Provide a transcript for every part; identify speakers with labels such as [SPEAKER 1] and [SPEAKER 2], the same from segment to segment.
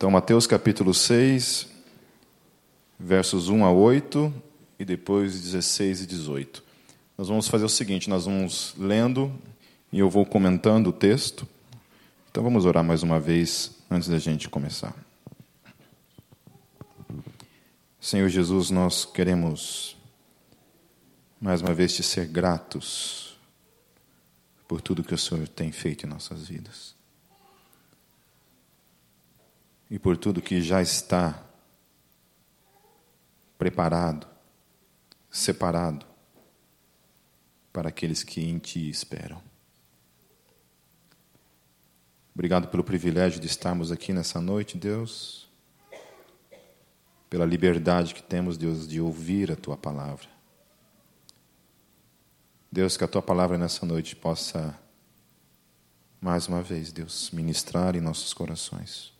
[SPEAKER 1] Então, Mateus capítulo 6, versos 1 a 8 e depois 16 e 18. Nós vamos fazer o seguinte: nós vamos lendo e eu vou comentando o texto. Então, vamos orar mais uma vez antes da gente começar. Senhor Jesus, nós queremos mais uma vez te ser gratos por tudo que o Senhor tem feito em nossas vidas e por tudo que já está preparado, separado para aqueles que em Ti esperam. Obrigado pelo privilégio de estarmos aqui nessa noite, Deus, pela liberdade que temos, Deus, de ouvir a Tua palavra. Deus, que a Tua palavra nessa noite possa, mais uma vez, Deus, ministrar em nossos corações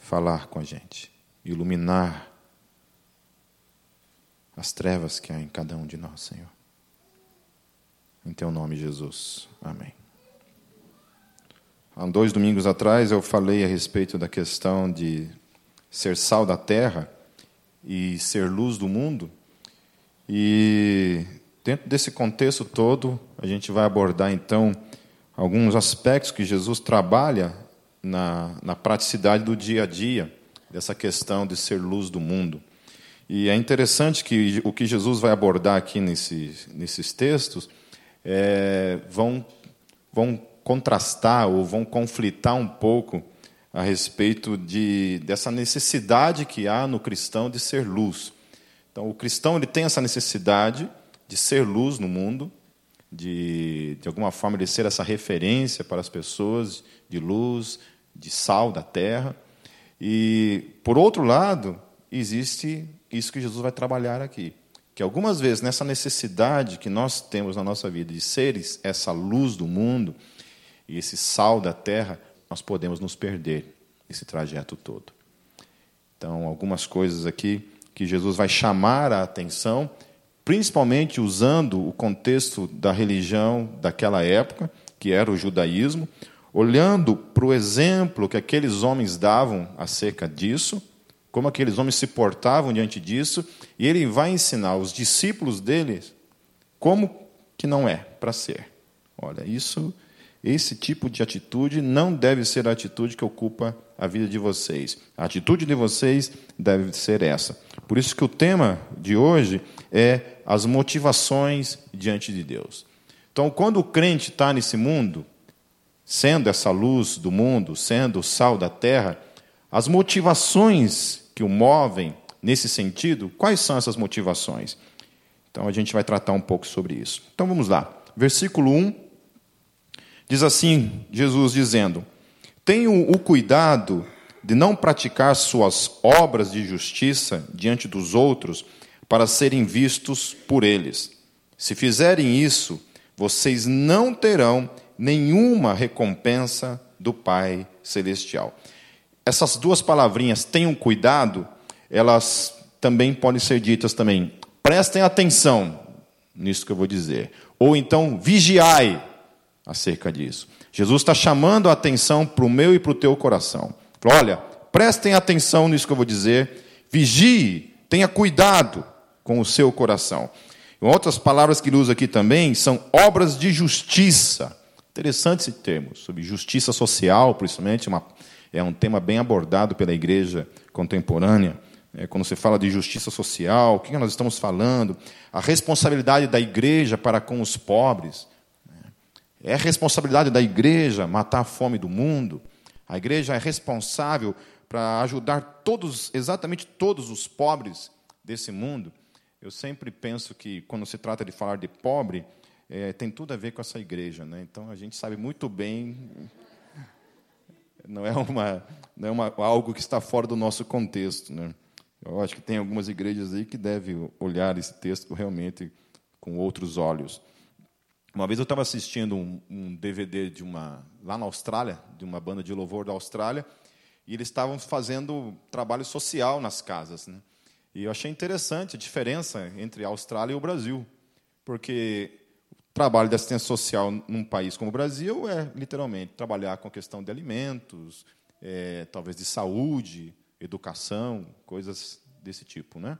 [SPEAKER 1] falar com a gente, iluminar as trevas que há em cada um de nós, Senhor. Em teu nome, Jesus. Amém. Há dois domingos atrás eu falei a respeito da questão de ser sal da terra e ser luz do mundo. E dentro desse contexto todo, a gente vai abordar então alguns aspectos que Jesus trabalha na, na praticidade do dia a dia, dessa questão de ser luz do mundo. E é interessante que o que Jesus vai abordar aqui nesse, nesses textos é, vão, vão contrastar ou vão conflitar um pouco a respeito de, dessa necessidade que há no cristão de ser luz. Então, o cristão ele tem essa necessidade de ser luz no mundo, de, de alguma forma, ele ser essa referência para as pessoas de luz, de sal da terra. E, por outro lado, existe isso que Jesus vai trabalhar aqui. Que algumas vezes, nessa necessidade que nós temos na nossa vida de seres essa luz do mundo e esse sal da terra, nós podemos nos perder esse trajeto todo. Então, algumas coisas aqui que Jesus vai chamar a atenção, principalmente usando o contexto da religião daquela época, que era o judaísmo, olhando para o exemplo que aqueles homens davam acerca disso, como aqueles homens se portavam diante disso, e ele vai ensinar os discípulos deles como que não é para ser. Olha, isso, esse tipo de atitude não deve ser a atitude que ocupa a vida de vocês. A atitude de vocês deve ser essa. Por isso que o tema de hoje é as motivações diante de Deus. Então, quando o crente está nesse mundo, sendo essa luz do mundo, sendo o sal da terra, as motivações que o movem nesse sentido, quais são essas motivações? Então a gente vai tratar um pouco sobre isso. Então vamos lá. Versículo 1 diz assim: Jesus dizendo: Tenham o cuidado de não praticar suas obras de justiça diante dos outros para serem vistos por eles. Se fizerem isso, vocês não terão nenhuma recompensa do Pai Celestial. Essas duas palavrinhas, tenham cuidado, elas também podem ser ditas também. Prestem atenção nisso que eu vou dizer. Ou então, vigiai acerca disso. Jesus está chamando a atenção para o meu e para o teu coração. Olha, prestem atenção nisso que eu vou dizer. Vigie, tenha cuidado com o seu coração. Outras palavras que ele usa aqui também são obras de justiça. Interessante esse termo, sobre justiça social, principalmente, uma, é um tema bem abordado pela igreja contemporânea. É, quando você fala de justiça social, o que nós estamos falando? A responsabilidade da igreja para com os pobres. Né? É responsabilidade da igreja matar a fome do mundo. A igreja é responsável para ajudar todos, exatamente todos os pobres desse mundo. Eu sempre penso que, quando se trata de falar de pobre, é, tem tudo a ver com essa igreja. Né? Então a gente sabe muito bem, não é, uma, não é uma, algo que está fora do nosso contexto. Né? Eu acho que tem algumas igrejas aí que devem olhar esse texto realmente com outros olhos. Uma vez eu estava assistindo um, um, DVD de uma lá na Austrália, de uma banda de louvor da Austrália, e eles estavam fazendo trabalho social nas casas, né? E eu achei interessante a diferença entre a Austrália e o Brasil, porque trabalho de assistência social num país como o Brasil é, literalmente, trabalhar com a questão de alimentos, é, talvez de saúde, educação, coisas desse tipo, né?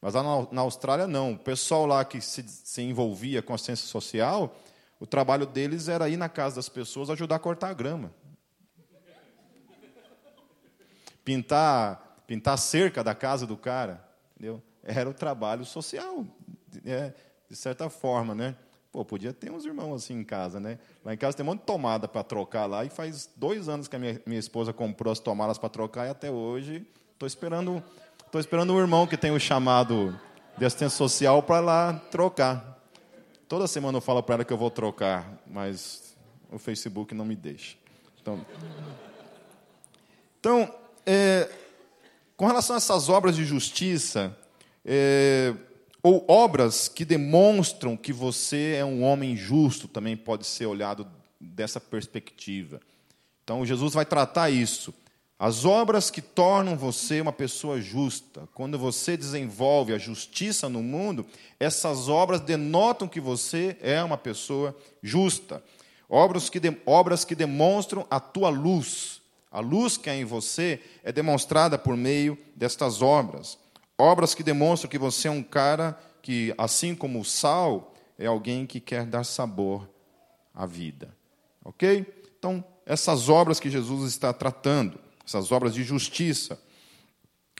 [SPEAKER 1] Mas lá na, Austrália não. O pessoal lá que se, se envolvia com a ciência social, o trabalho deles era ir na casa das pessoas ajudar a cortar a grama. Pintar, pintar a cerca da casa do cara, entendeu? Era o trabalho social, é, de certa forma, né? Pô, podia ter uns irmãos assim em casa, né? Lá em casa tem um monte de tomada para trocar lá, e faz dois anos que a minha, minha esposa comprou as tomadas para trocar, e até hoje estou esperando, tô esperando um irmão que tem o chamado de assistência social para lá trocar. Toda semana eu falo para ela que eu vou trocar, mas o Facebook não me deixa. Então, então é, com relação a essas obras de justiça, é, ou obras que demonstram que você é um homem justo, também pode ser olhado dessa perspectiva. Então, Jesus vai tratar isso. As obras que tornam você uma pessoa justa, quando você desenvolve a justiça no mundo, essas obras denotam que você é uma pessoa justa. Obras que, de, obras que demonstram a tua luz. A luz que é em você é demonstrada por meio destas obras. Obras que demonstram que você é um cara que, assim como o sal, é alguém que quer dar sabor à vida. Ok? Então, essas obras que Jesus está tratando, essas obras de justiça,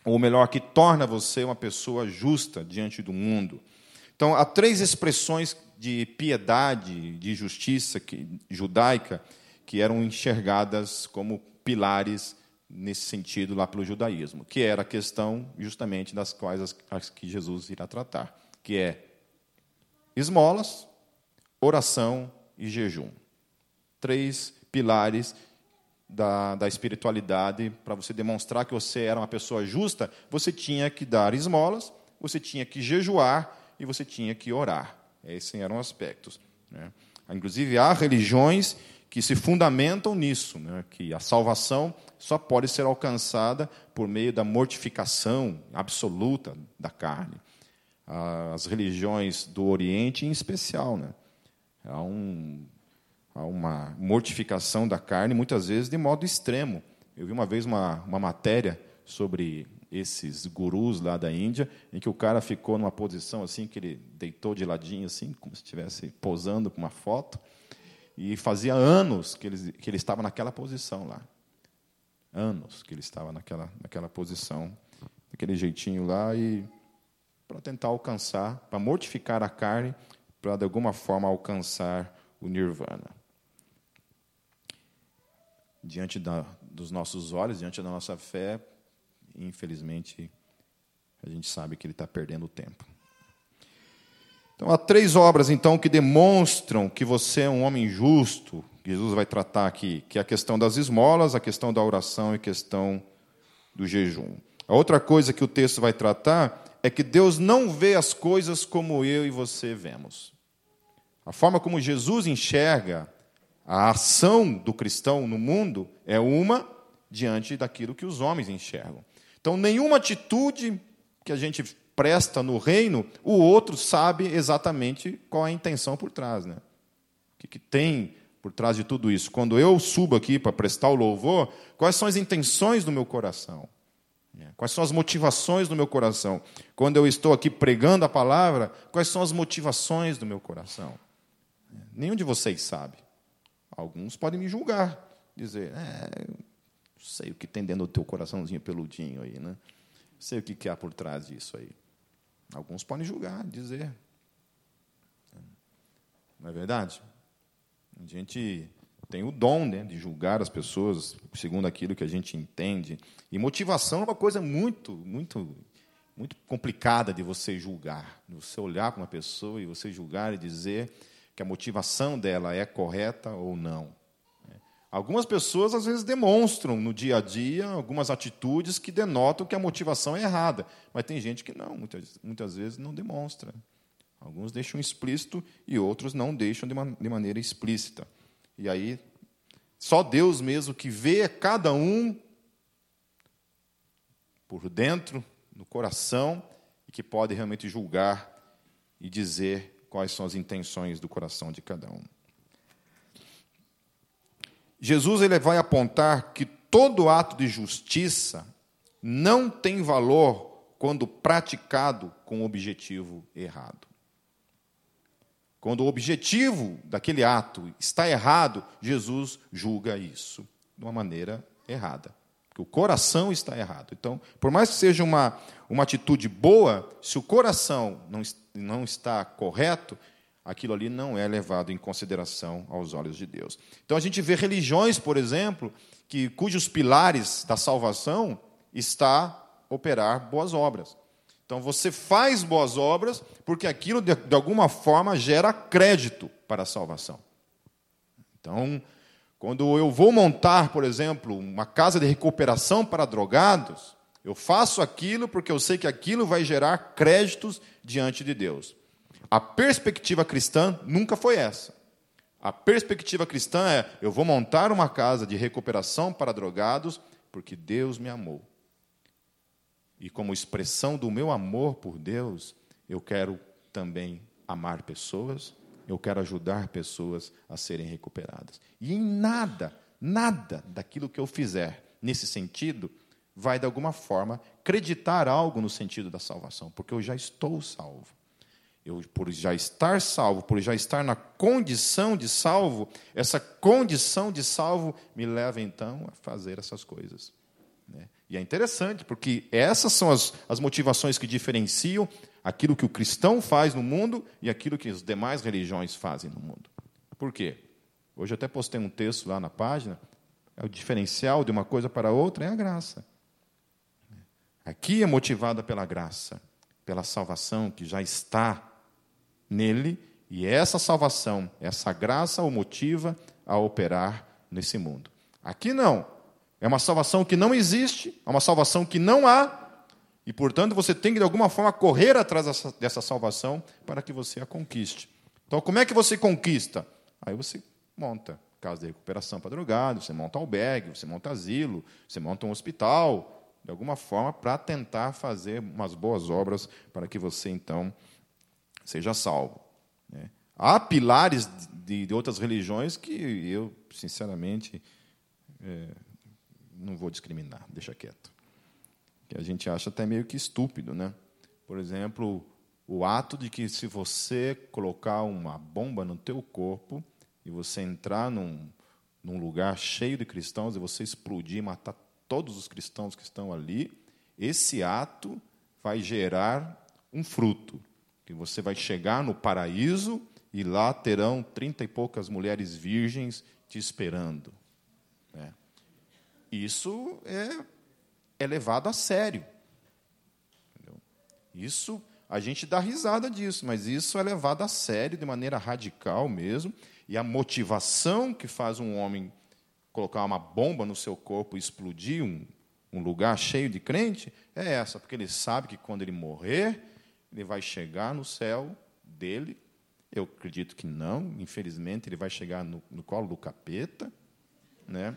[SPEAKER 1] ou melhor, que torna você uma pessoa justa diante do mundo. Então, há três expressões de piedade, de justiça que, judaica, que eram enxergadas como pilares nesse sentido lá pelo judaísmo, que era a questão justamente das quais as, as que Jesus irá tratar, que é esmolas, oração e jejum. Três pilares da, da espiritualidade para você demonstrar que você era uma pessoa justa, você tinha que dar esmolas, você tinha que jejuar e você tinha que orar. Esses eram aspectos. Né? Inclusive, há religiões que se fundamentam nisso, né? que a salvação só pode ser alcançada por meio da mortificação absoluta da carne. As religiões do Oriente, em especial, né? há, um, há uma mortificação da carne, muitas vezes de modo extremo. Eu vi uma vez uma, uma matéria sobre esses gurus lá da Índia, em que o cara ficou numa posição assim, que ele deitou de ladinho, assim, como se estivesse posando com uma foto, e fazia anos que ele, que ele estava naquela posição lá anos que ele estava naquela, naquela posição, daquele jeitinho lá, e para tentar alcançar, para mortificar a carne, para de alguma forma alcançar o nirvana. Diante da, dos nossos olhos, diante da nossa fé, infelizmente, a gente sabe que ele está perdendo tempo. Então, há três obras, então, que demonstram que você é um homem justo, Jesus vai tratar aqui, que é a questão das esmolas, a questão da oração e a questão do jejum. A outra coisa que o texto vai tratar é que Deus não vê as coisas como eu e você vemos. A forma como Jesus enxerga a ação do cristão no mundo é uma diante daquilo que os homens enxergam. Então, nenhuma atitude que a gente presta no reino, o outro sabe exatamente qual é a intenção por trás. Né? O que, tem por trás de tudo isso. Quando eu subo aqui para prestar o louvor, quais são as intenções do meu coração? É, quais são as motivações do meu coração? Quando eu estou aqui pregando a palavra, quais são as motivações do meu coração? É, nenhum de vocês sabe. Alguns podem me julgar, dizer, é, sei o que tem dentro do teu coraçãozinho peludinho aí, né? Sei o que há por trás disso aí. Alguns podem julgar, dizer. Não é verdade? A gente tem o dom né, de julgar as pessoas segundo aquilo que a gente entende. E motivação é uma coisa muito, muito, muito complicada de você julgar. De você olhar para uma pessoa e você julgar e dizer que a motivação dela é correta ou não. Algumas pessoas, às vezes, demonstram no dia a dia algumas atitudes que denotam que a motivação é errada. Mas tem gente que não, muitas, muitas vezes não demonstra. Alguns deixam explícito e outros não deixam de, de maneira explícita. E aí, só Deus mesmo que vê cada um por dentro, no coração, e que pode realmente julgar e dizer quais são as intenções do coração de cada um. Jesus ele vai apontar que todo ato de justiça não tem valor quando praticado com o objetivo errado. Quando o objetivo daquele ato está errado, Jesus julga isso de uma maneira errada. Porque o coração está errado. Então, por mais que seja uma, uma atitude boa, se o coração não, não está correto, aquilo ali não é levado em consideração aos olhos de Deus. Então a gente vê religiões, por exemplo, que cujos pilares da salvação está operar boas obras. Então você faz boas obras porque aquilo de, de alguma forma gera crédito para a salvação. Então, quando eu vou montar, por exemplo, uma casa de recuperação para drogados, eu faço aquilo porque eu sei que aquilo vai gerar créditos diante de Deus. A perspectiva cristã nunca foi essa. A perspectiva cristã é: eu vou montar uma casa de recuperação para drogados porque Deus me amou. E como expressão do meu amor por Deus, eu quero também amar pessoas, eu quero ajudar pessoas a serem recuperadas. E em nada, nada daquilo que eu fizer nesse sentido vai, de alguma forma, acreditar algo no sentido da salvação, porque eu já estou salvo. Eu, por já estar salvo, por já estar na condição de salvo, essa condição de salvo me leva então a fazer essas coisas. Né? E é interessante, porque essas são as, as motivações que diferenciam aquilo que o cristão faz no mundo e aquilo que as demais religiões fazem no mundo. Por quê? Hoje eu até postei um texto lá na página. É o diferencial de uma coisa para outra é a graça. Aqui é motivada pela graça, pela salvação que já está nele, e essa salvação, essa graça o motiva a operar nesse mundo. Aqui não. É uma salvação que não existe, é uma salvação que não há, e portanto você tem que de alguma forma correr atrás dessa, salvação para que você a conquiste. Então, como é que você conquista? Aí você monta casa de recuperação para drogados, você monta albergue, você monta asilo, você monta um hospital, de alguma forma, para tentar fazer umas boas obras para que você, então, seja salvo. Né? Há pilares de, outras religiões que eu, sinceramente, é, não vou discriminar, deixa quieto. Que a gente acha até meio que estúpido, né? Por exemplo, o ato de que se você colocar uma bomba no teu corpo e você entrar num, num lugar cheio de cristãos e você explodir e matar todos os cristãos que estão ali, esse ato vai gerar um fruto, que você vai chegar no paraíso e lá terão trinta e poucas mulheres virgens te esperando. Isso é, é levado a sério. Isso, a gente dá risada disso, mas isso é levado a sério de maneira radical mesmo. E a motivação que faz um homem colocar uma bomba no seu corpo e explodir um, um lugar cheio de crente é essa, porque ele sabe que quando ele morrer, ele vai chegar no céu dele. Eu acredito que não, infelizmente, ele vai chegar no, no colo do capeta, né?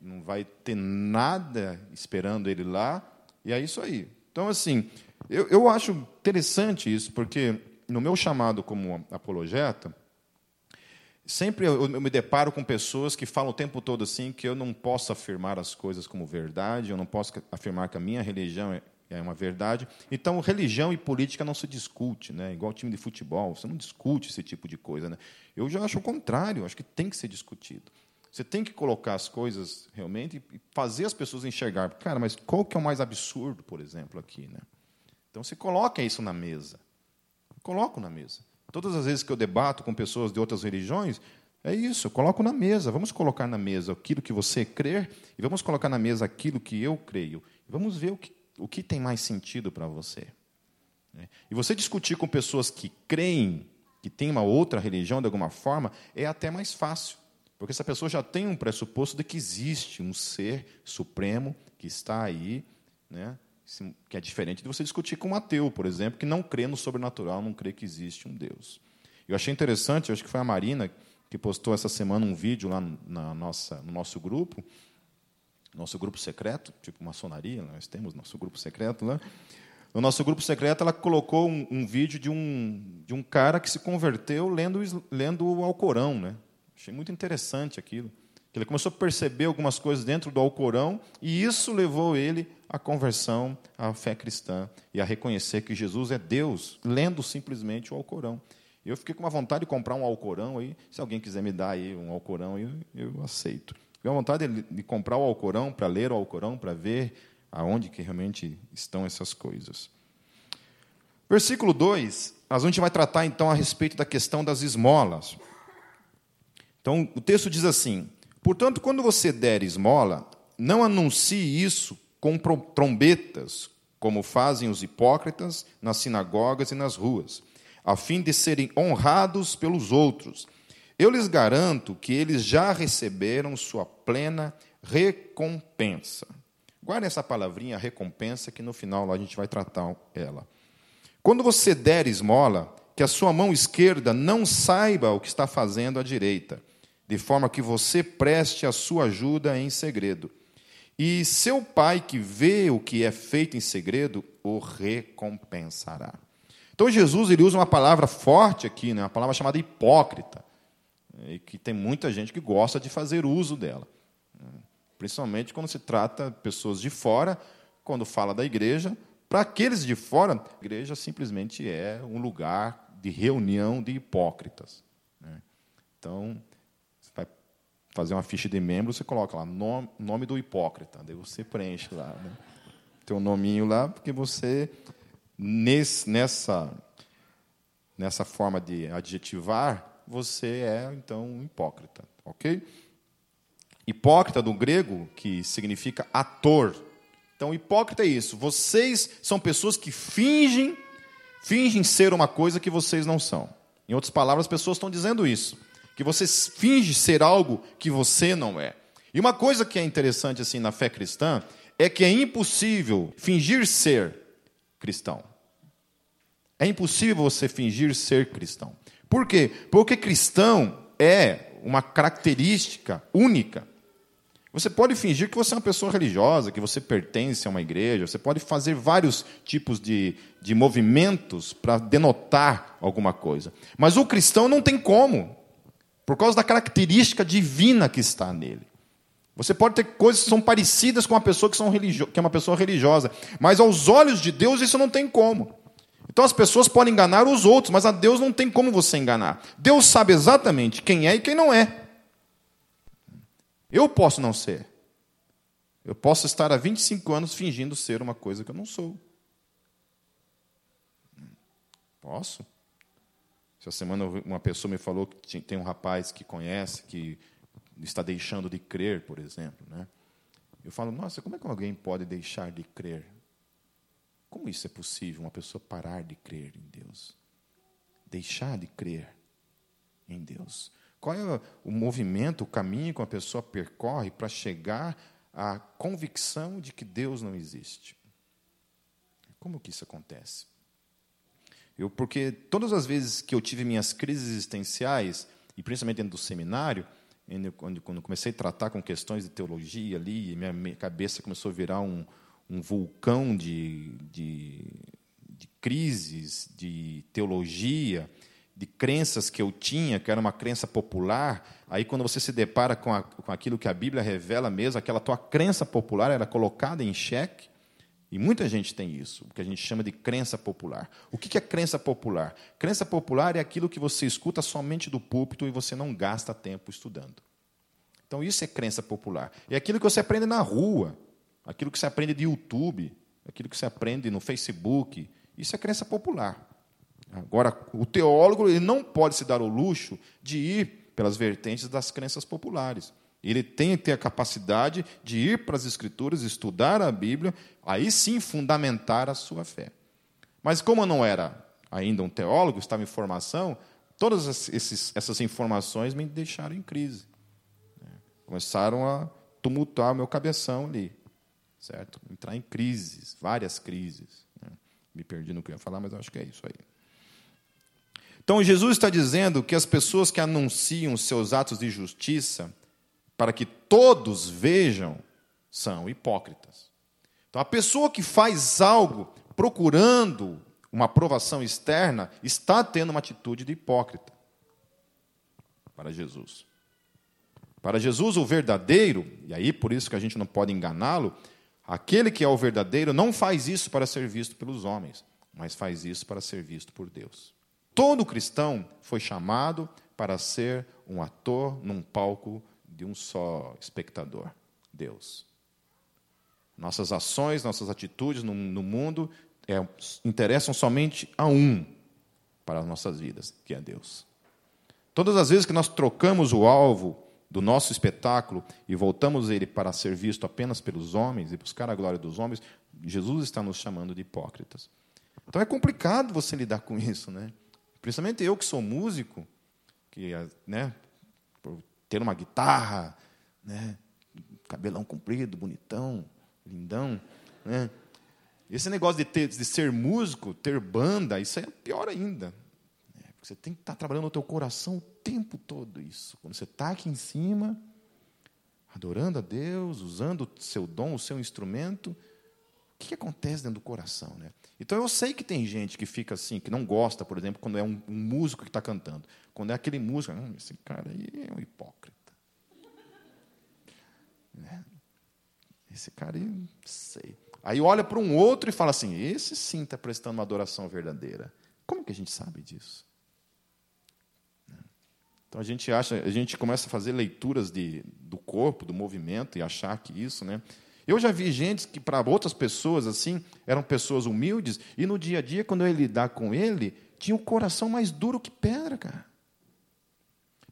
[SPEAKER 1] Não vai ter nada esperando ele lá, e é isso aí. Então, assim, eu, eu acho interessante isso, porque no meu chamado como apologeta, sempre eu, eu me deparo com pessoas que falam o tempo todo assim que eu não posso afirmar as coisas como verdade, eu não posso afirmar que a minha religião é, é uma verdade. Então, religião e política não se discute, né? Igual time de futebol, você não discute esse tipo de coisa, né? Eu já acho o contrário, acho que tem que ser discutido. Você tem que colocar as coisas realmente e fazer as pessoas enxergar. Cara, mas qual que é o mais absurdo, por exemplo, aqui? Né? Então, você coloca isso na mesa. Eu coloco na mesa. Todas as vezes que eu debato com pessoas de outras religiões, é isso, eu coloco na mesa. Vamos colocar na mesa aquilo que você crer e vamos colocar na mesa aquilo que eu creio. Vamos ver o que, o que tem mais sentido para você. Né? E você discutir com pessoas que creem, que têm uma outra religião de alguma forma, é até mais fácil. Porque essa pessoa já tem um pressuposto de que existe um ser supremo que está aí, né, que é diferente de você discutir com um ateu, por exemplo, que não crê no sobrenatural, não crê que existe um Deus. Eu achei interessante, acho que foi a Marina que postou essa semana um vídeo lá na nossa, no nosso grupo, nosso grupo secreto, tipo maçonaria, nós temos nosso grupo secreto lá. No nosso grupo secreto, ela colocou um, um vídeo de um, de um cara que se converteu lendo, lendo o Alcorão, né? Achei muito interessante aquilo. ele começou a perceber algumas coisas dentro do Alcorão, e isso levou ele à conversão, à fé cristã, e a reconhecer que Jesus é Deus, lendo simplesmente o Alcorão. Eu fiquei com uma vontade de comprar um Alcorão aí, se alguém quiser me dar aí um Alcorão, eu, eu aceito. Fiquei com vontade de, de comprar o Alcorão, para ler o Alcorão, para ver aonde que realmente estão essas coisas. Versículo 2, a gente vai tratar então a respeito da questão das esmolas. Então, o texto diz assim: Portanto, quando você der esmola, não anuncie isso com trombetas, como fazem os hipócritas nas sinagogas e nas ruas, a fim de serem honrados pelos outros. Eu lhes garanto que eles já receberam sua plena recompensa. Guarde essa palavrinha, recompensa, que no final a gente vai tratar ela. Quando você der esmola, que a sua mão esquerda não saiba o que está fazendo a direita de forma que você preste a sua ajuda em segredo. E seu pai, que vê o que é feito em segredo, o recompensará. Então Jesus ele usa uma palavra forte aqui, né? uma palavra chamada hipócrita, e que tem muita gente que gosta de fazer uso dela. Principalmente quando se trata de pessoas de fora, quando fala da igreja, para aqueles de fora, a igreja simplesmente é um lugar de reunião de hipócritas. Né? Então, fazer uma ficha de membro, você coloca lá nome, nome do hipócrita, daí você preenche lá, né? Tem um nominho lá, porque você nesse, nessa nessa forma de adjetivar, você é então um hipócrita, ok? Hipócrita do grego que significa ator. Então, hipócrita é isso. Vocês são pessoas que fingem, fingem ser uma coisa que vocês não são. Em outras palavras, as pessoas estão dizendo isso que você finge ser algo que você não é. E uma coisa que é interessante assim na fé cristã é que é impossível fingir ser cristão. É impossível você fingir ser cristão. Por quê? Porque cristão é uma característica única. Você pode fingir que você é uma pessoa religiosa, que você pertence a uma igreja, você pode fazer vários tipos de, de movimentos para denotar alguma coisa. Mas o cristão não tem como. Por causa da característica divina que está nele. Você pode ter coisas que são parecidas com uma pessoa que, são religio... que é uma pessoa religiosa, mas aos olhos de Deus isso não tem como. Então as pessoas podem enganar os outros, mas a Deus não tem como você enganar. Deus sabe exatamente quem é e quem não é. Eu posso não ser. Eu posso estar há 25 anos fingindo ser uma coisa que eu não sou. Posso. Essa semana uma pessoa me falou que tem um rapaz que conhece que está deixando de crer, por exemplo. Né? Eu falo, nossa, como é que alguém pode deixar de crer? Como isso é possível, uma pessoa parar de crer em Deus? Deixar de crer em Deus. Qual é o movimento, o caminho que uma pessoa percorre para chegar à convicção de que Deus não existe? Como que isso acontece? Eu, porque todas as vezes que eu tive minhas crises existenciais, e principalmente dentro do seminário, quando, comecei a tratar com questões de teologia ali, minha, minha cabeça começou a virar um, um vulcão de, de, de crises, de teologia, de crenças que eu tinha, que era uma crença popular, aí quando você se depara com, a, com aquilo que a Bíblia revela mesmo, aquela tua crença popular era colocada em xeque, e muita gente tem isso, o que a gente chama de crença popular. O que é crença popular? Crença popular é aquilo que você escuta somente do púlpito e você não gasta tempo estudando. Então, isso é crença popular. É aquilo que você aprende na rua, aquilo que você aprende de YouTube, aquilo que você aprende no Facebook. Isso é crença popular. Agora, o teólogo ele não pode se dar o luxo de ir pelas vertentes das crenças populares. Ele tem que ter a capacidade de ir para as Escrituras, estudar a Bíblia, aí sim fundamentar a sua fé. Mas como eu não era ainda um teólogo, estava em formação, todas esses, essas informações me deixaram em crise. Né? Começaram a tumultuar o meu cabeção ali, certo? Entrar em crises, várias crises. Né? Me perdi no que eu ia falar, mas acho que é isso aí. Então Jesus está dizendo que as pessoas que anunciam seus atos de justiça para que todos vejam, são hipócritas. Então, a pessoa que faz algo procurando uma aprovação externa está tendo uma atitude de hipócrita para Jesus. Para Jesus, o verdadeiro, e aí por isso que a gente não pode enganá-lo, aquele que é o verdadeiro não faz isso para ser visto pelos homens, mas faz isso para ser visto por Deus. Todo cristão foi chamado para ser um ator num palco de um só espectador, Deus. Nossas ações, nossas atitudes no, no mundo é, interessam somente a um para as nossas vidas, que é Deus. Todas as vezes que nós trocamos o alvo do nosso espetáculo e voltamos ele para ser visto apenas pelos homens e buscar a glória dos homens, Jesus está nos chamando de hipócritas. Então é complicado você lidar com isso, né? Principalmente eu que sou músico, que né, ter uma guitarra, né, cabelão comprido, bonitão, lindão, né? Esse negócio de, ter, de ser músico, ter banda, isso é pior ainda. Né? Porque você tem que estar trabalhando no teu coração o tempo todo isso. Quando você está aqui em cima, adorando a Deus, usando o seu dom, o seu instrumento, o que, que acontece dentro do coração? Né? Então eu sei que tem gente que fica assim, que não gosta, por exemplo, quando é um, um músico que está cantando. Quando é aquele músico, ah, esse cara aí é um hipócrita. Né? Esse cara aí, sei. Aí olha para um outro e fala assim: esse sim está prestando uma adoração verdadeira. Como que a gente sabe disso? Então a gente acha, a gente começa a fazer leituras de, do corpo, do movimento e achar que isso, né? Eu já vi gente que para outras pessoas assim eram pessoas humildes e no dia a dia quando eu ia lidar com ele tinha o coração mais duro que pedra, cara.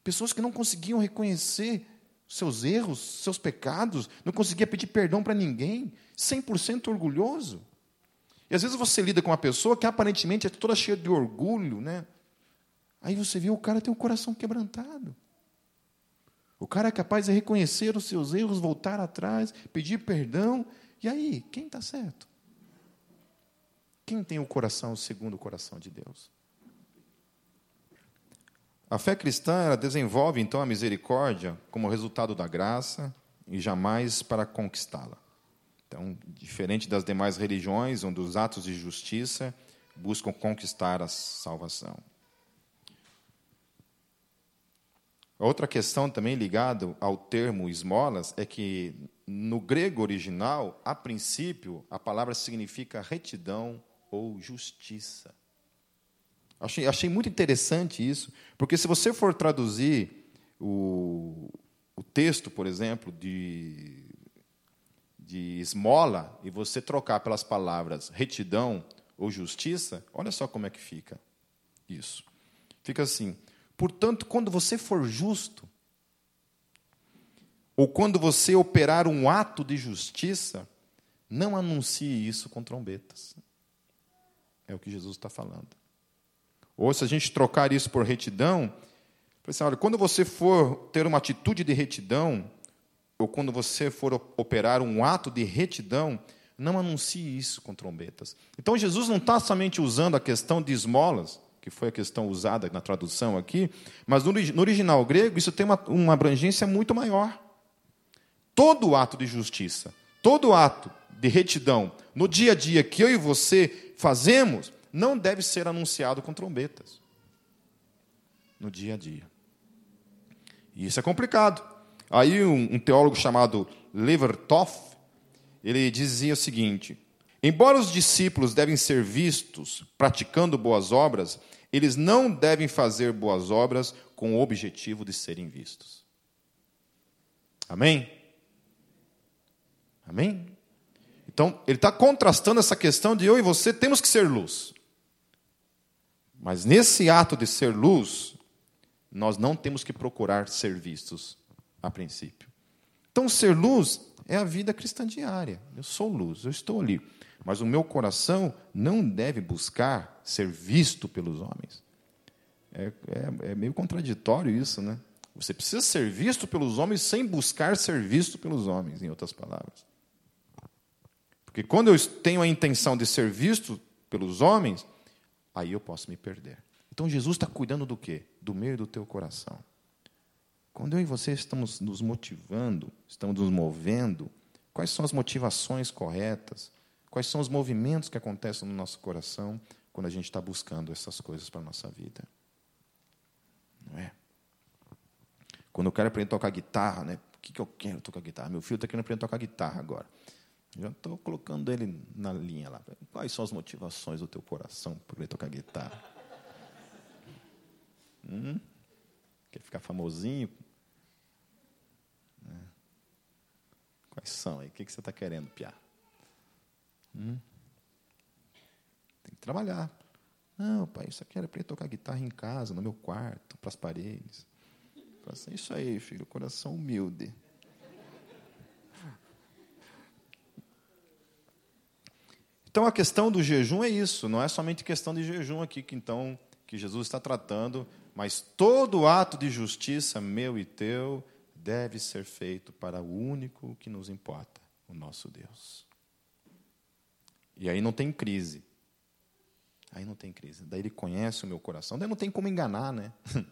[SPEAKER 1] Pessoas que não conseguiam reconhecer seus erros, seus pecados, não conseguia pedir perdão para ninguém, 100% orgulhoso. E às vezes você lida com uma pessoa que aparentemente é toda cheia de orgulho, né? Aí você vê o cara tem o coração quebrantado. O cara é capaz de reconhecer os seus erros, voltar atrás, pedir perdão. E aí, quem está certo? Quem tem o coração segundo o coração de Deus? A fé cristã desenvolve então a misericórdia como resultado da graça e jamais para conquistá-la. Então, diferente das demais religiões, onde os atos de justiça buscam conquistar a salvação. Outra questão também ligada ao termo esmolas é que no grego original, a princípio, a palavra significa retidão ou justiça. Achei, achei muito interessante isso, porque se você for traduzir o, o texto, por exemplo, de, de esmola, e você trocar pelas palavras retidão ou justiça, olha só como é que fica isso. Fica assim: portanto, quando você for justo, ou quando você operar um ato de justiça, não anuncie isso com trombetas. É o que Jesus está falando. Ou se a gente trocar isso por retidão, assim, olha, quando você for ter uma atitude de retidão, ou quando você for operar um ato de retidão, não anuncie isso com trombetas. Então Jesus não está somente usando a questão de esmolas, que foi a questão usada na tradução aqui, mas no, no original grego isso tem uma, uma abrangência muito maior. Todo ato de justiça, todo ato de retidão no dia a dia que eu e você fazemos, não deve ser anunciado com trombetas no dia a dia. E isso é complicado. Aí um, um teólogo chamado Levertoff, ele dizia o seguinte: embora os discípulos devem ser vistos praticando boas obras, eles não devem fazer boas obras com o objetivo de serem vistos. Amém? Amém? Então, ele está contrastando essa questão de eu e você temos que ser luz. Mas nesse ato de ser luz, nós não temos que procurar ser vistos a princípio. Então, ser luz é a vida cristã diária. Eu sou luz, eu estou ali. Mas o meu coração não deve buscar ser visto pelos homens. É, é, é meio contraditório isso, né? Você precisa ser visto pelos homens sem buscar ser visto pelos homens, em outras palavras. Porque quando eu tenho a intenção de ser visto pelos homens, aí eu posso me perder. Então Jesus está cuidando do quê? Do meio do teu coração. Quando eu e você estamos nos motivando, estamos nos movendo, quais são as motivações corretas? Quais são os movimentos que acontecem no nosso coração quando a gente está buscando essas coisas para a nossa vida? Não é? Quando eu quero aprender a tocar guitarra, né? O que, que eu quero tocar guitarra? Meu filho está querendo aprender a tocar guitarra agora. Já estou colocando ele na linha lá. Quais são as motivações do teu coração para ele tocar guitarra? Hum? Quer ficar famosinho? É. Quais são aí? O que, que você está querendo, Piá? Hum? Tem que trabalhar. Não, pai, isso aqui era para tocar guitarra em casa, no meu quarto, para as paredes. Assim, isso aí, filho, coração humilde. Então a questão do jejum é isso, não é somente questão de jejum aqui que então que Jesus está tratando, mas todo ato de justiça meu e teu deve ser feito para o único que nos importa, o nosso Deus. E aí não tem crise. Aí não tem crise. Daí ele conhece o meu coração. Daí não tem como enganar, né?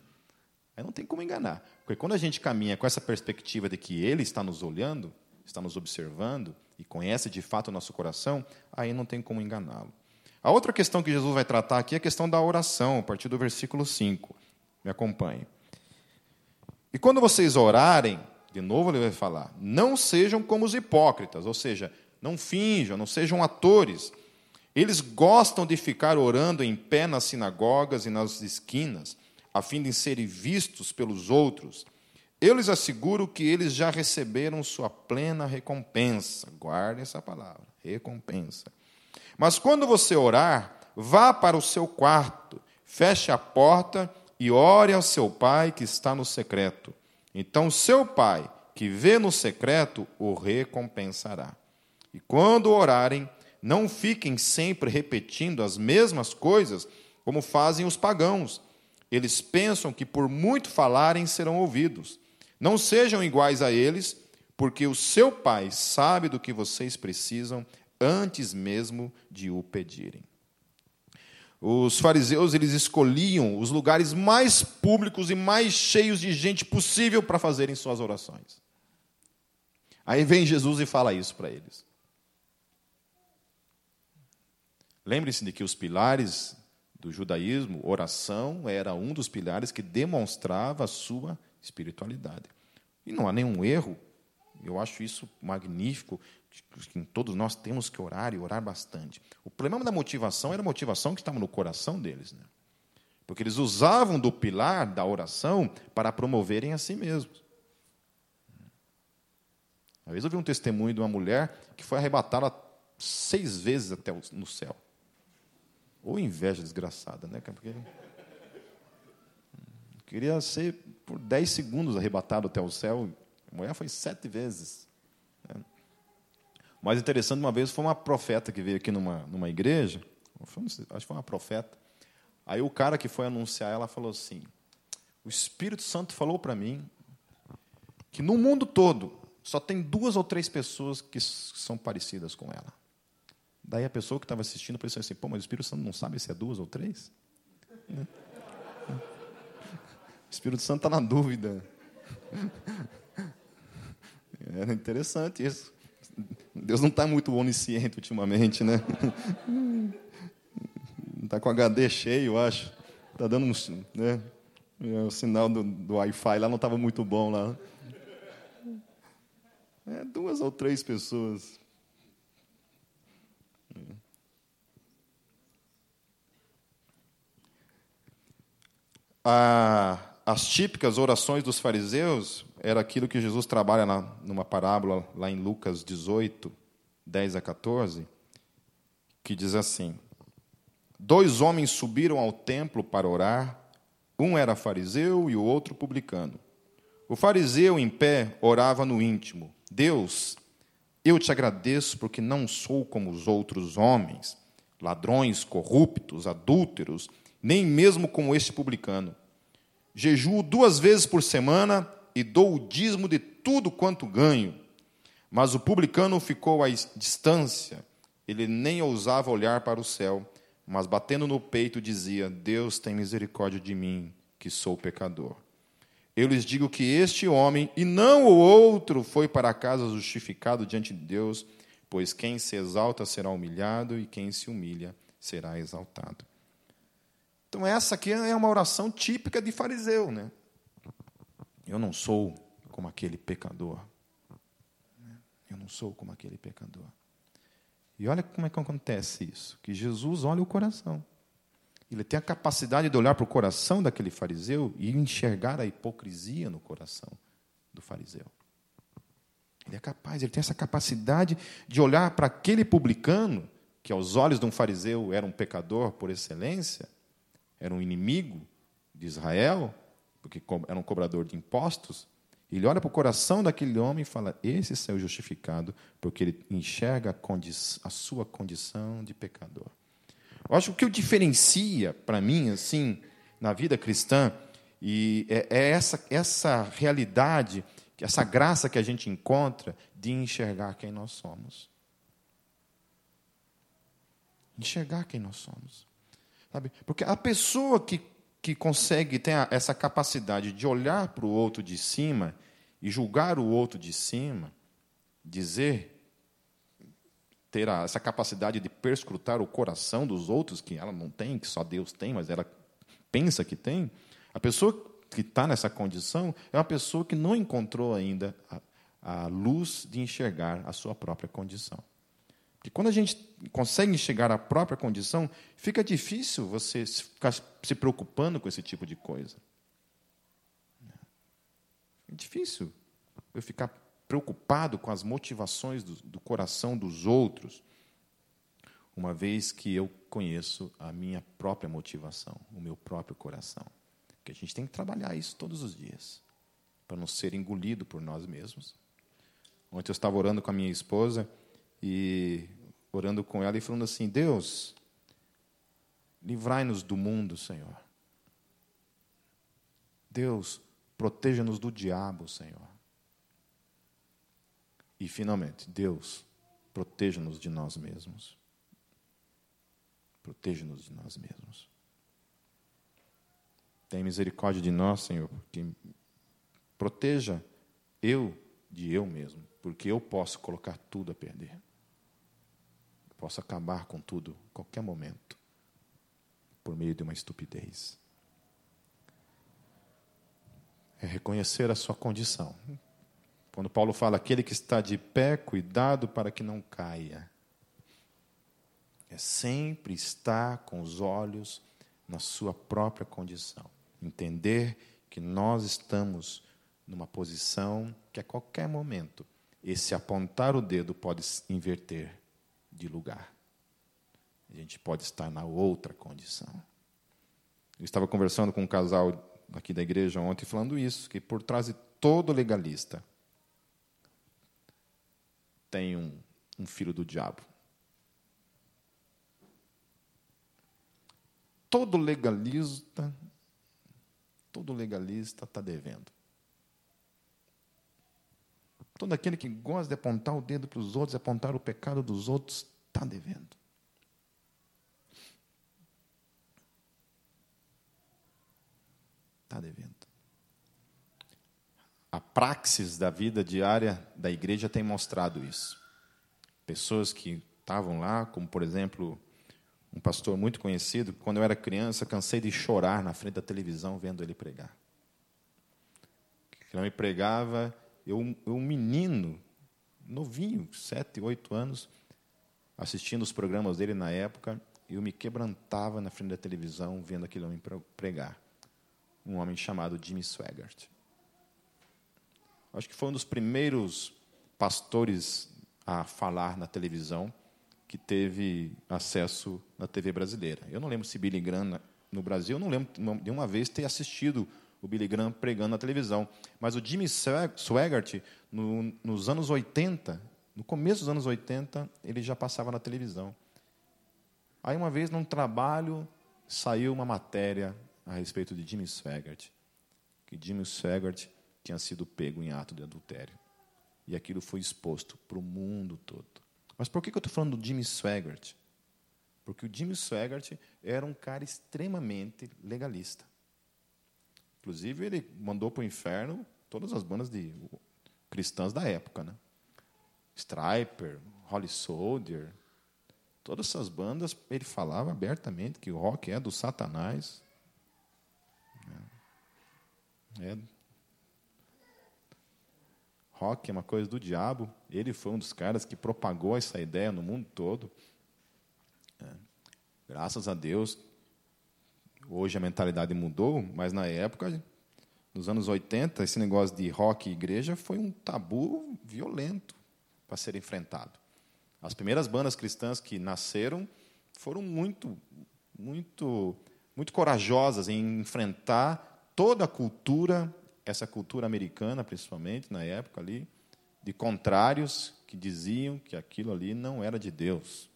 [SPEAKER 1] Aí não tem como enganar. Porque quando a gente caminha com essa perspectiva de que ele está nos olhando, está nos observando e conhece de fato o nosso coração, aí não tem como enganá-lo. A outra questão que Jesus vai tratar aqui é a questão da oração, a partir do versículo 5. Me acompanhe. E quando vocês orarem, de novo ele vai falar, não sejam como os hipócritas, ou seja, não finjam, não sejam atores eles gostam de ficar orando em pé nas sinagogas e nas esquinas, a fim de serem vistos pelos outros. Eu lhes asseguro que eles já receberam sua plena recompensa. Guardem essa palavra, recompensa. Mas quando você orar, vá para o seu quarto, feche a porta e ore ao seu pai que está no secreto. Então, seu pai, que vê no secreto, o recompensará. E quando orarem, não fiquem sempre repetindo as mesmas coisas como fazem os pagãos. Eles pensam que por muito falarem serão ouvidos. Não sejam iguais a eles, porque o seu Pai sabe do que vocês precisam antes mesmo de o pedirem. Os fariseus eles escolhiam os lugares mais públicos e mais cheios de gente possível para fazerem suas orações. Aí vem Jesus e fala isso para eles. Lembre-se de que os pilares do judaísmo, oração era um dos pilares que demonstrava a sua espiritualidade. E não há nenhum erro, eu acho isso magnífico, que todos nós temos que orar e orar bastante. O problema da motivação era a motivação que estava no coração deles. Né? Porque eles usavam do pilar da oração para promoverem a si mesmos. Às vezes eu vi um testemunho de uma mulher que foi arrebatada seis vezes até no céu. Ou inveja desgraçada, né? Porque queria ser por 10 segundos arrebatado até o céu. A mulher foi sete vezes. Né? Mais interessante, uma vez, foi uma profeta que veio aqui numa, numa igreja. acho que foi uma profeta. Aí o cara que foi anunciar ela falou assim: O Espírito Santo falou para mim que no mundo todo só tem duas ou três pessoas que são parecidas com ela. Daí a pessoa que estava assistindo pensou assim: pô, mas o Espírito Santo não sabe se é duas ou três? O Espírito Santo está na dúvida. Era interessante isso. Deus não está muito onisciente ultimamente, né? Está com HD cheio, acho. Está dando um. Né? O sinal do, do Wi-Fi lá não estava muito bom lá. É, duas ou três pessoas. A, as típicas orações dos fariseus era aquilo que Jesus trabalha na, numa parábola lá em Lucas 18, 10 a 14, que diz assim: Dois homens subiram ao templo para orar, um era fariseu e o outro publicano. O fariseu, em pé, orava no íntimo: Deus, eu te agradeço porque não sou como os outros homens, ladrões, corruptos, adúlteros, nem mesmo como este publicano. Jejuo duas vezes por semana e dou o dízimo de tudo quanto ganho. Mas o publicano ficou à distância, ele nem ousava olhar para o céu, mas batendo no peito dizia: Deus tem misericórdia de mim, que sou pecador. Eu lhes digo que este homem, e não o outro, foi para casa justificado diante de Deus, pois quem se exalta será humilhado, e quem se humilha será exaltado. Então, essa aqui é uma oração típica de fariseu. Né? Eu não sou como aquele pecador. Eu não sou como aquele pecador. E olha como é que acontece isso: que Jesus olha o coração. Ele tem a capacidade de olhar para o coração daquele fariseu e enxergar a hipocrisia no coração do fariseu. Ele é capaz, ele tem essa capacidade de olhar para aquele publicano, que aos olhos de um fariseu era um pecador por excelência, era um inimigo de Israel, porque era um cobrador de impostos. Ele olha para o coração daquele homem e fala: Esse saiu justificado, porque ele enxerga a, a sua condição de pecador. Eu acho que o que o diferencia para mim, assim, na vida cristã, e é, é essa, essa realidade, essa graça que a gente encontra de enxergar quem nós somos. Enxergar quem nós somos. Sabe? Porque a pessoa que, que consegue ter essa capacidade de olhar para o outro de cima e julgar o outro de cima, dizer ter essa capacidade de perscrutar o coração dos outros, que ela não tem, que só Deus tem, mas ela pensa que tem, a pessoa que está nessa condição é uma pessoa que não encontrou ainda a, a luz de enxergar a sua própria condição. Porque quando a gente consegue enxergar a própria condição, fica difícil você ficar se preocupando com esse tipo de coisa. É difícil eu ficar preocupado com as motivações do, do coração dos outros, uma vez que eu conheço a minha própria motivação, o meu próprio coração. Que a gente tem que trabalhar isso todos os dias, para não ser engolido por nós mesmos. Ontem eu estava orando com a minha esposa e orando com ela e falando assim: Deus, livrai-nos do mundo, Senhor. Deus, proteja-nos do diabo, Senhor. E, finalmente, Deus, proteja-nos de nós mesmos. Proteja-nos de nós mesmos. Tem misericórdia de nós, Senhor, porque proteja eu de eu mesmo, porque eu posso colocar tudo a perder. Posso acabar com tudo qualquer momento, por meio de uma estupidez. É reconhecer a sua condição. Quando Paulo fala aquele que está de pé, cuidado para que não caia. É sempre estar com os olhos na sua própria condição. Entender que nós estamos numa posição que a qualquer momento esse apontar o dedo pode inverter de lugar. A gente pode estar na outra condição. Eu estava conversando com um casal aqui da igreja ontem falando isso, que por trás de todo legalista tem um, um filho do diabo. Todo legalista, todo legalista está devendo. Todo aquele que gosta de apontar o dedo para os outros, apontar o pecado dos outros, está devendo. Está devendo a praxis da vida diária da igreja tem mostrado isso. Pessoas que estavam lá, como por exemplo, um pastor muito conhecido, quando eu era criança, cansei de chorar na frente da televisão vendo ele pregar. Ele me pregava, eu, eu um menino, novinho, sete, oito anos, assistindo os programas dele na época, eu me quebrantava na frente da televisão vendo aquele homem pregar. Um homem chamado Jimmy Swaggart acho que foi um dos primeiros pastores a falar na televisão que teve acesso na TV brasileira. Eu não lembro se Billy Graham no Brasil, eu não lembro de uma vez ter assistido o Billy Graham pregando na televisão. Mas o Jimmy Swaggart, no, nos anos 80, no começo dos anos 80, ele já passava na televisão. Aí, uma vez, num trabalho, saiu uma matéria a respeito de Jimmy Swaggart. Que Jimmy Swaggart tinha sido pego em ato de adultério. E aquilo foi exposto para o mundo todo. Mas por que eu estou falando do Jimmy Swaggart? Porque o Jimmy Swaggart era um cara extremamente legalista. Inclusive, ele mandou para o inferno todas as bandas de cristãs da época. Né? Striper, Holly Soldier, todas essas bandas, ele falava abertamente que o rock é do Satanás. É, é rock é uma coisa do diabo. Ele foi um dos caras que propagou essa ideia no mundo todo. É. Graças a Deus, hoje a mentalidade mudou, mas na época, nos anos 80, esse negócio de rock e igreja foi um tabu violento para ser enfrentado. As primeiras bandas cristãs que nasceram foram muito, muito, muito corajosas em enfrentar toda a cultura essa cultura americana, principalmente na época ali, de contrários que diziam que aquilo ali não era de Deus.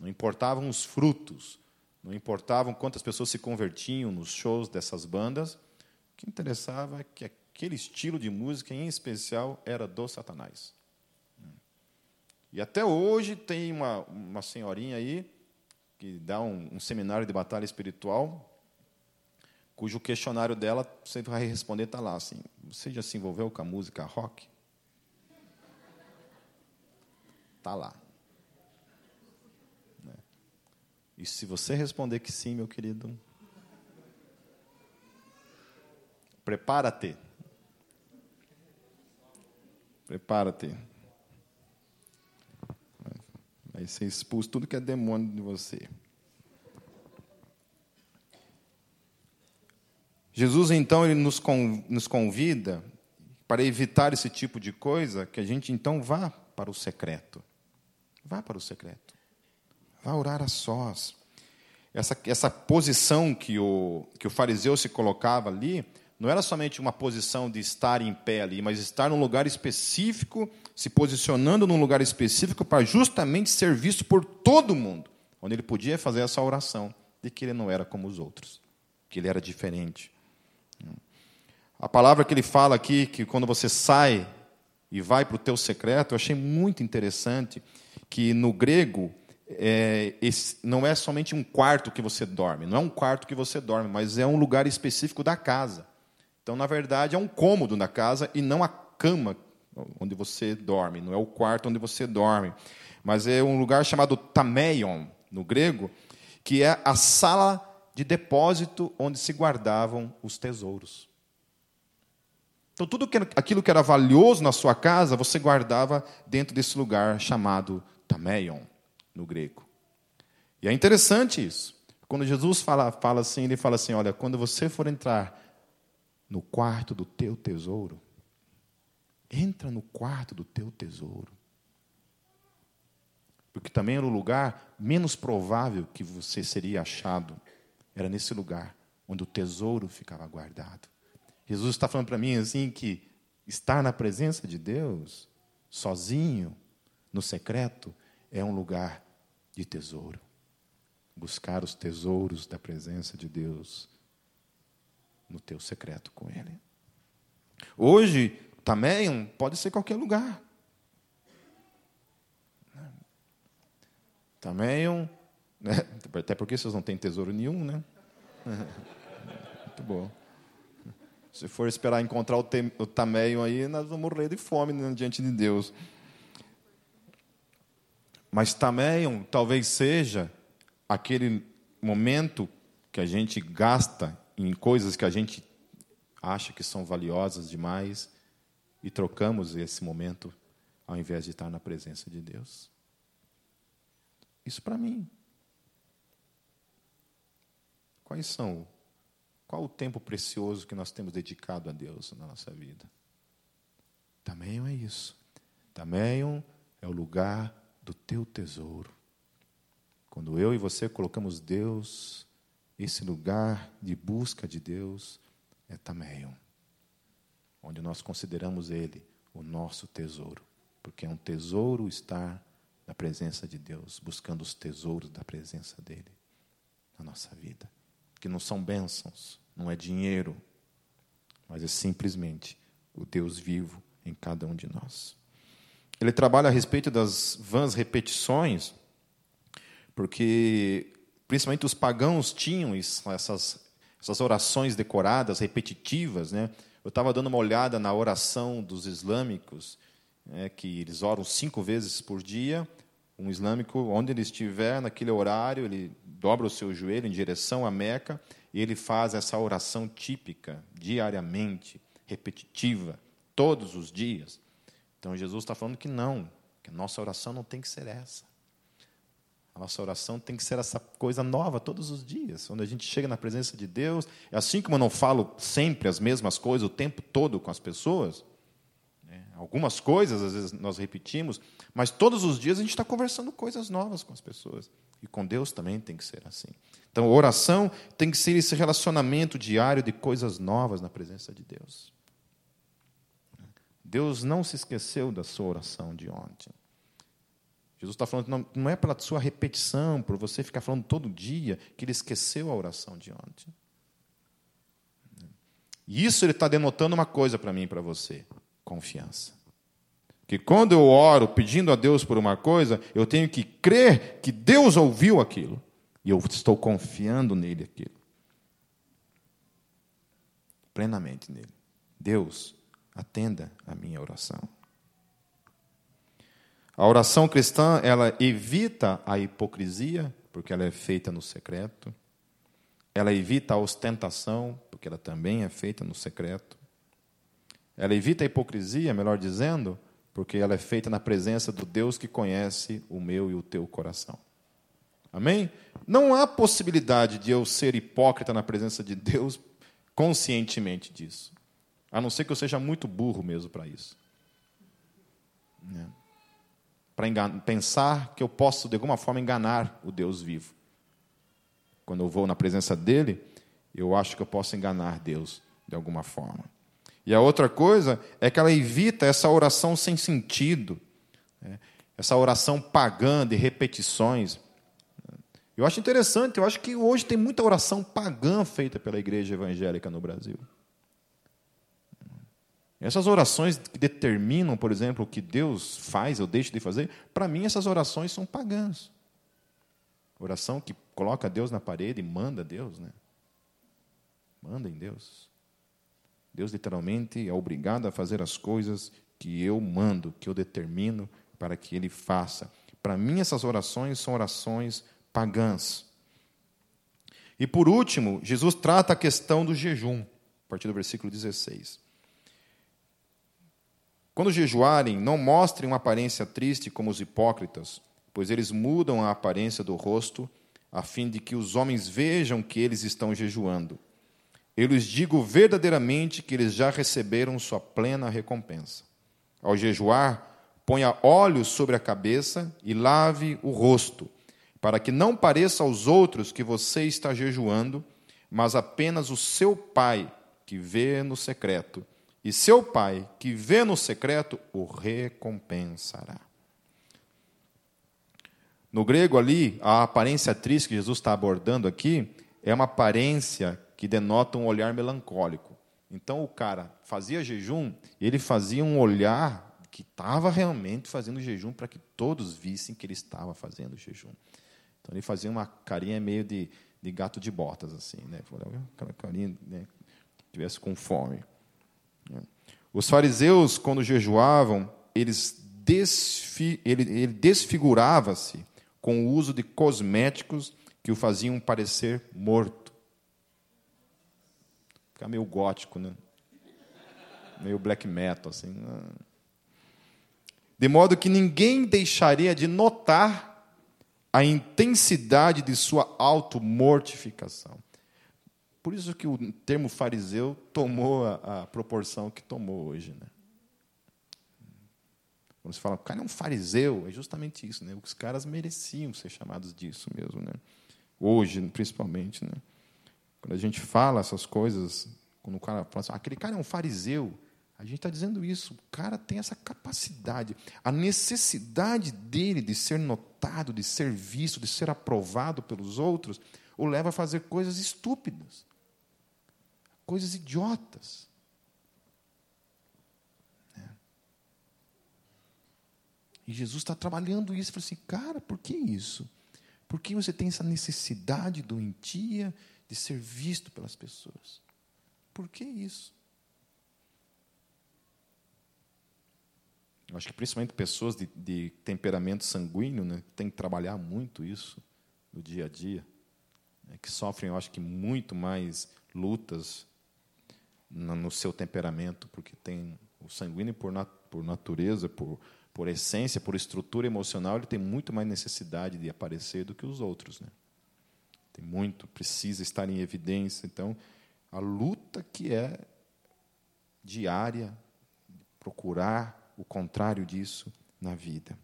[SPEAKER 1] Não importavam os frutos, não importavam quantas pessoas se convertiam nos shows dessas bandas, o que interessava é que aquele estilo de música, em especial, era do Satanás. E até hoje tem uma, uma senhorinha aí que dá um, um seminário de batalha espiritual, cujo questionário dela, você vai responder, está lá assim, você já se envolveu com a música rock? Está lá. Né? E se você responder que sim, meu querido, prepara-te. Prepara-te. Vai ser expulso tudo que é demônio de você. Jesus, então, ele nos convida, para evitar esse tipo de coisa, que a gente então vá para o secreto. Vá para o secreto. Vá orar a sós. Essa, essa posição que o, que o fariseu se colocava ali, não era somente uma posição de estar em pé ali, mas estar num lugar específico, se posicionando num lugar específico para justamente ser visto por todo mundo, onde ele podia fazer essa oração de que ele não era como os outros, que ele era diferente. A palavra que ele fala aqui, que quando você sai e vai para o teu secreto, eu achei muito interessante, que no grego é, esse, não é somente um quarto que você dorme, não é um quarto que você dorme, mas é um lugar específico da casa. Então, na verdade, é um cômodo na casa e não a cama onde você dorme, não é o quarto onde você dorme, mas é um lugar chamado tameion, no grego, que é a sala de depósito onde se guardavam os tesouros. Então, tudo aquilo que era valioso na sua casa, você guardava dentro desse lugar chamado Tameion, no grego. E é interessante isso. Quando Jesus fala, fala assim, ele fala assim: olha, quando você for entrar no quarto do teu tesouro, entra no quarto do teu tesouro. Porque também era o lugar menos provável que você seria achado. Era nesse lugar onde o tesouro ficava guardado. Jesus está falando para mim assim que estar na presença de Deus, sozinho, no secreto, é um lugar de tesouro. Buscar os tesouros da presença de Deus no teu secreto com Ele. Hoje, também pode ser qualquer lugar. Também, né? até porque vocês não têm tesouro nenhum, né? Muito bom. Se for esperar encontrar o, tem, o tameio aí, nós vamos morrer de fome né, diante de Deus. Mas tameio talvez seja aquele momento que a gente gasta em coisas que a gente acha que são valiosas demais e trocamos esse momento ao invés de estar na presença de Deus. Isso para mim. Quais são qual o tempo precioso que nós temos dedicado a Deus na nossa vida? Também é isso. Também é o lugar do teu tesouro. Quando eu e você colocamos Deus, esse lugar de busca de Deus é também onde nós consideramos Ele o nosso tesouro, porque é um tesouro estar na presença de Deus, buscando os tesouros da presença dEle na nossa vida, que não são bênçãos, não é dinheiro, mas é simplesmente o Deus vivo em cada um de nós. Ele trabalha a respeito das vãs repetições, porque principalmente os pagãos tinham essas, essas orações decoradas, repetitivas. Né? Eu estava dando uma olhada na oração dos islâmicos, né, que eles oram cinco vezes por dia. Um islâmico, onde ele estiver, naquele horário, ele dobra o seu joelho em direção à Meca e ele faz essa oração típica, diariamente, repetitiva, todos os dias. Então Jesus está falando que não, que a nossa oração não tem que ser essa. A nossa oração tem que ser essa coisa nova todos os dias, quando a gente chega na presença de Deus. Assim como eu não falo sempre as mesmas coisas o tempo todo com as pessoas, né? algumas coisas às vezes nós repetimos, mas todos os dias a gente está conversando coisas novas com as pessoas. E com Deus também tem que ser assim. Então, oração tem que ser esse relacionamento diário de coisas novas na presença de Deus. Deus não se esqueceu da sua oração de ontem. Jesus está falando, não, não é pela sua repetição, por você ficar falando todo dia, que ele esqueceu a oração de ontem. E isso ele está denotando uma coisa para mim e para você: confiança. Que quando eu oro pedindo a Deus por uma coisa, eu tenho que crer que Deus ouviu aquilo. E eu estou confiando nele aquilo. Plenamente nele. Deus, atenda a minha oração. A oração cristã, ela evita a hipocrisia, porque ela é feita no secreto. Ela evita a ostentação, porque ela também é feita no secreto. Ela evita a hipocrisia, melhor dizendo, porque ela é feita na presença do Deus que conhece o meu e o teu coração. Amém? Não há possibilidade de eu ser hipócrita na presença de Deus conscientemente disso. A não ser que eu seja muito burro mesmo para isso. É para pensar que eu posso, de alguma forma, enganar o Deus vivo. Quando eu vou na presença dele, eu acho que eu posso enganar Deus de alguma forma. E a outra coisa é que ela evita essa oração sem sentido, né? essa oração pagã de repetições. Eu acho interessante, eu acho que hoje tem muita oração pagã feita pela igreja evangélica no Brasil. Essas orações que determinam, por exemplo, o que Deus faz ou deixa de fazer, para mim essas orações são pagãs. Oração que coloca Deus na parede e manda Deus, né? Manda em Deus. Deus literalmente é obrigado a fazer as coisas que eu mando, que eu determino para que ele faça. Para mim essas orações são orações pagãs. E por último, Jesus trata a questão do jejum, a partir do versículo 16. Quando jejuarem, não mostrem uma aparência triste como os hipócritas, pois eles mudam a aparência do rosto, a fim de que os homens vejam que eles estão jejuando. Eu lhes digo verdadeiramente que eles já receberam sua plena recompensa. Ao jejuar, ponha óleo sobre a cabeça e lave o rosto, para que não pareça aos outros que você está jejuando, mas apenas o seu Pai, que vê no secreto e seu pai, que vê no secreto, o recompensará. No grego ali, a aparência triste que Jesus está abordando aqui é uma aparência que denota um olhar melancólico. Então o cara fazia jejum, ele fazia um olhar que estava realmente fazendo jejum para que todos vissem que ele estava fazendo jejum. Então ele fazia uma carinha meio de, de gato de botas, assim, né? Aquela carinha, né? tivesse com fome. Os fariseus, quando jejuavam, eles desfi, ele, ele desfigurava-se com o uso de cosméticos que o faziam parecer morto. Fica meio gótico, né? Meio black metal, assim. Né? De modo que ninguém deixaria de notar a intensidade de sua automortificação. Por isso que o termo fariseu tomou a, a proporção que tomou hoje. Né? Quando se fala, o cara é um fariseu, é justamente isso. Né? Os caras mereciam ser chamados disso mesmo. Né? Hoje, principalmente. Né? Quando a gente fala essas coisas, quando o cara fala assim, aquele cara é um fariseu, a gente está dizendo isso. O cara tem essa capacidade, a necessidade dele de ser notado, de ser visto, de ser aprovado pelos outros, o leva a fazer coisas estúpidas coisas idiotas. É. E Jesus está trabalhando isso. Fala assim, cara, por que isso? Por que você tem essa necessidade doentia de ser visto pelas pessoas? Por que isso? Eu acho que principalmente pessoas de, de temperamento sanguíneo né, têm que trabalhar muito isso no dia a dia, né, que sofrem, eu acho que, muito mais lutas no seu temperamento, porque tem O sanguíneo, por, nat por natureza, por, por essência, por estrutura emocional, ele tem muito mais necessidade de aparecer do que os outros. Né? Tem muito, precisa estar em evidência. Então, a luta que é diária, procurar o contrário disso na vida.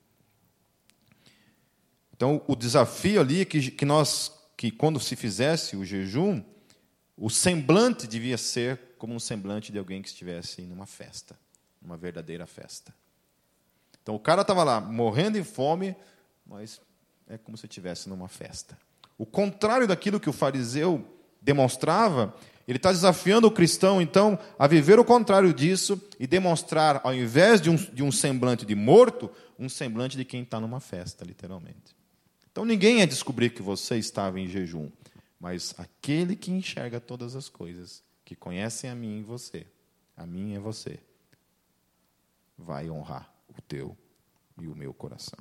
[SPEAKER 1] Então, o desafio ali é que, que nós, que quando se fizesse o jejum, o semblante devia ser como um semblante de alguém que estivesse numa festa, numa verdadeira festa. Então, o cara estava lá morrendo de fome, mas é como se estivesse numa festa. O contrário daquilo que o fariseu demonstrava, ele está desafiando o cristão, então, a viver o contrário disso e demonstrar, ao invés de um, de um semblante de morto, um semblante de quem está numa festa, literalmente. Então, ninguém ia descobrir que você estava em jejum, mas aquele que enxerga todas as coisas, que conhecem a mim e você, a mim e você, vai honrar o teu e o meu coração.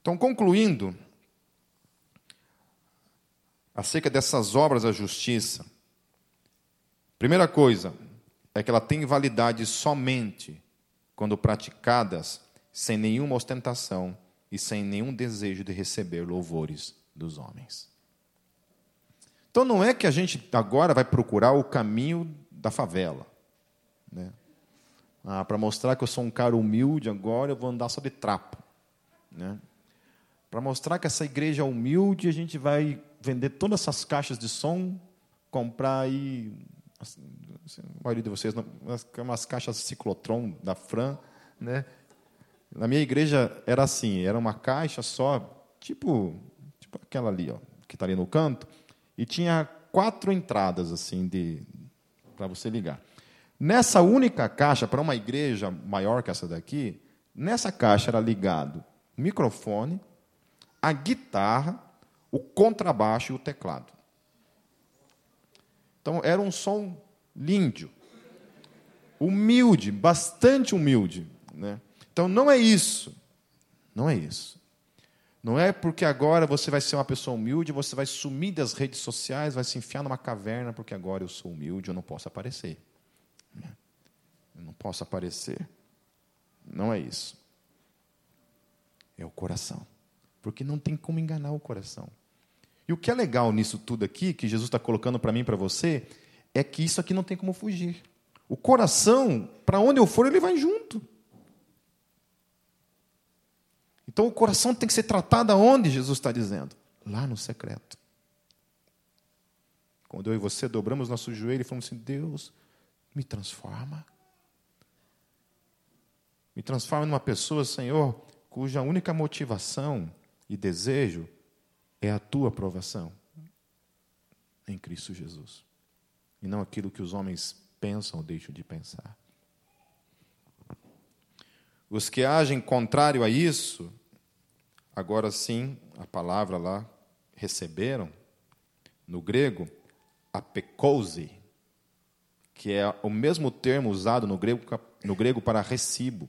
[SPEAKER 1] Então, concluindo, acerca dessas obras da justiça. Primeira coisa é que ela tem validade somente quando praticadas sem nenhuma ostentação e sem nenhum desejo de receber louvores dos homens. Então não é que a gente agora vai procurar o caminho da favela. Né? Ah, Para mostrar que eu sou um cara humilde agora, eu vou andar só de trapo. Né? Para mostrar que essa igreja é humilde, a gente vai vender todas essas caixas de som, comprar aí, assim, a maioria de vocês, umas caixas ciclotron da Fran, né? Na minha igreja era assim, era uma caixa só, tipo, tipo aquela ali, ó, que está ali no canto, e tinha quatro entradas assim de para você ligar. Nessa única caixa, para uma igreja maior que essa daqui, nessa caixa era ligado o microfone, a guitarra o contrabaixo e o teclado. Então era um som lindo, humilde, bastante humilde. Né? Então não é isso, não é isso. Não é porque agora você vai ser uma pessoa humilde, você vai sumir das redes sociais, vai se enfiar numa caverna, porque agora eu sou humilde, eu não posso aparecer. Eu não posso aparecer. Não é isso. É o coração. Porque não tem como enganar o coração. E o que é legal nisso tudo aqui, que Jesus está colocando para mim e para você, é que isso aqui não tem como fugir. O coração, para onde eu for, ele vai junto. Então o coração tem que ser tratado aonde Jesus está dizendo? Lá no secreto. Quando eu e você dobramos nosso joelho e falamos assim: Deus, me transforma. Me transforma numa pessoa, Senhor, cuja única motivação e desejo é a tua aprovação em Cristo Jesus. E não aquilo que os homens pensam ou deixam de pensar. Os que agem contrário a isso, agora sim, a palavra lá, receberam, no grego, apekose, que é o mesmo termo usado no grego, no grego para recibo.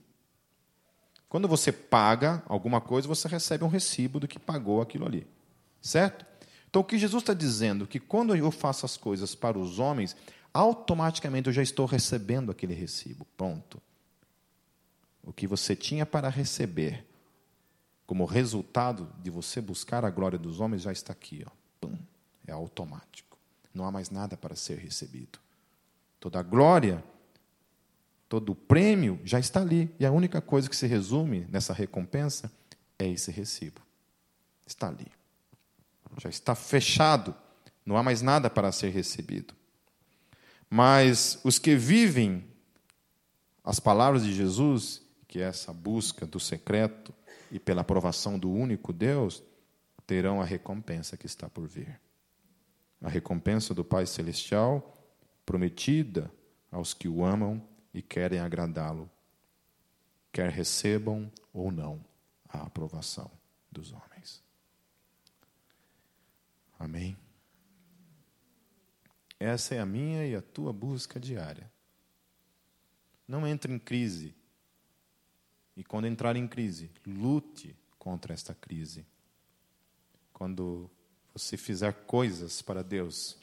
[SPEAKER 1] Quando você paga alguma coisa, você recebe um recibo do que pagou aquilo ali. Certo? Então, o que Jesus está dizendo? Que quando eu faço as coisas para os homens, automaticamente eu já estou recebendo aquele recibo. Ponto. O que você tinha para receber, como resultado de você buscar a glória dos homens, já está aqui. Ó. Pum. É automático. Não há mais nada para ser recebido. Toda a glória, todo o prêmio já está ali. E a única coisa que se resume nessa recompensa é esse recibo. Está ali já está fechado, não há mais nada para ser recebido. Mas os que vivem as palavras de Jesus, que é essa busca do secreto e pela aprovação do único Deus, terão a recompensa que está por vir. A recompensa do Pai Celestial prometida aos que o amam e querem agradá-lo, quer recebam ou não a aprovação dos homens. Amém? Essa é a minha e a tua busca diária. Não entre em crise. E quando entrar em crise, lute contra esta crise. Quando você fizer coisas para Deus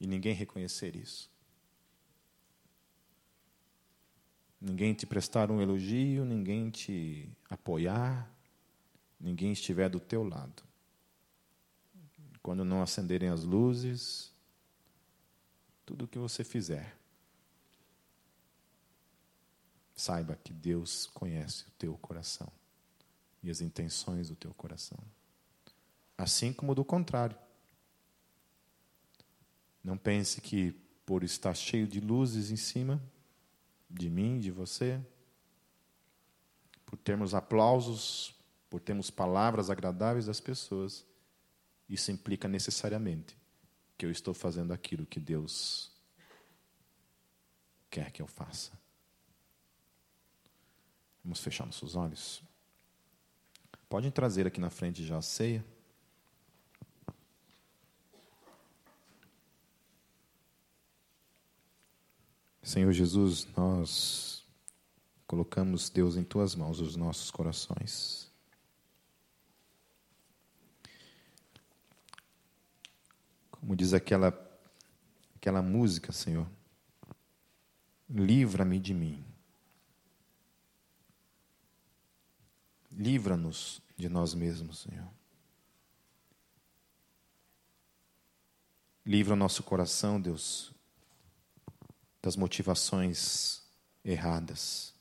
[SPEAKER 1] e ninguém reconhecer isso. ninguém te prestar um elogio, ninguém te apoiar, ninguém estiver do teu lado. Quando não acenderem as luzes, tudo o que você fizer, saiba que Deus conhece o teu coração e as intenções do teu coração. Assim como do contrário. Não pense que por estar cheio de luzes em cima de mim, de você, por termos aplausos, por termos palavras agradáveis das pessoas, isso implica necessariamente que eu estou fazendo aquilo que Deus quer que eu faça. Vamos fechar nossos olhos? Podem trazer aqui na frente já a ceia. Senhor Jesus, nós colocamos, Deus, em tuas mãos os nossos corações. Como diz aquela, aquela música, Senhor, livra-me de mim. Livra-nos de nós mesmos, Senhor. Livra o nosso coração, Deus, das motivações erradas.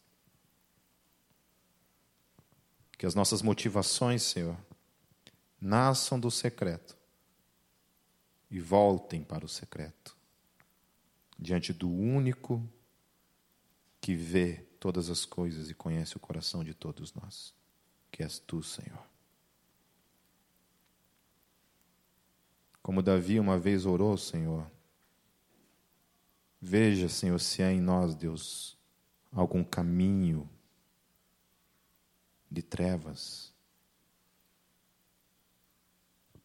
[SPEAKER 1] Que as nossas motivações, Senhor, nasçam do secreto e voltem para o secreto, diante do único que vê todas as coisas e conhece o coração de todos nós, que és tu, Senhor. Como Davi uma vez orou, Senhor, Veja, Senhor, se há em nós, Deus, algum caminho de trevas.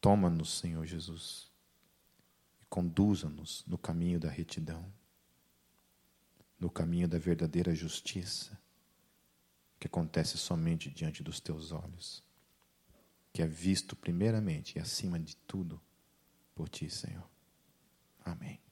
[SPEAKER 1] Toma-nos, Senhor Jesus, e conduza-nos no caminho da retidão, no caminho da verdadeira justiça, que acontece somente diante dos teus olhos, que é visto primeiramente e acima de tudo por ti, Senhor. Amém.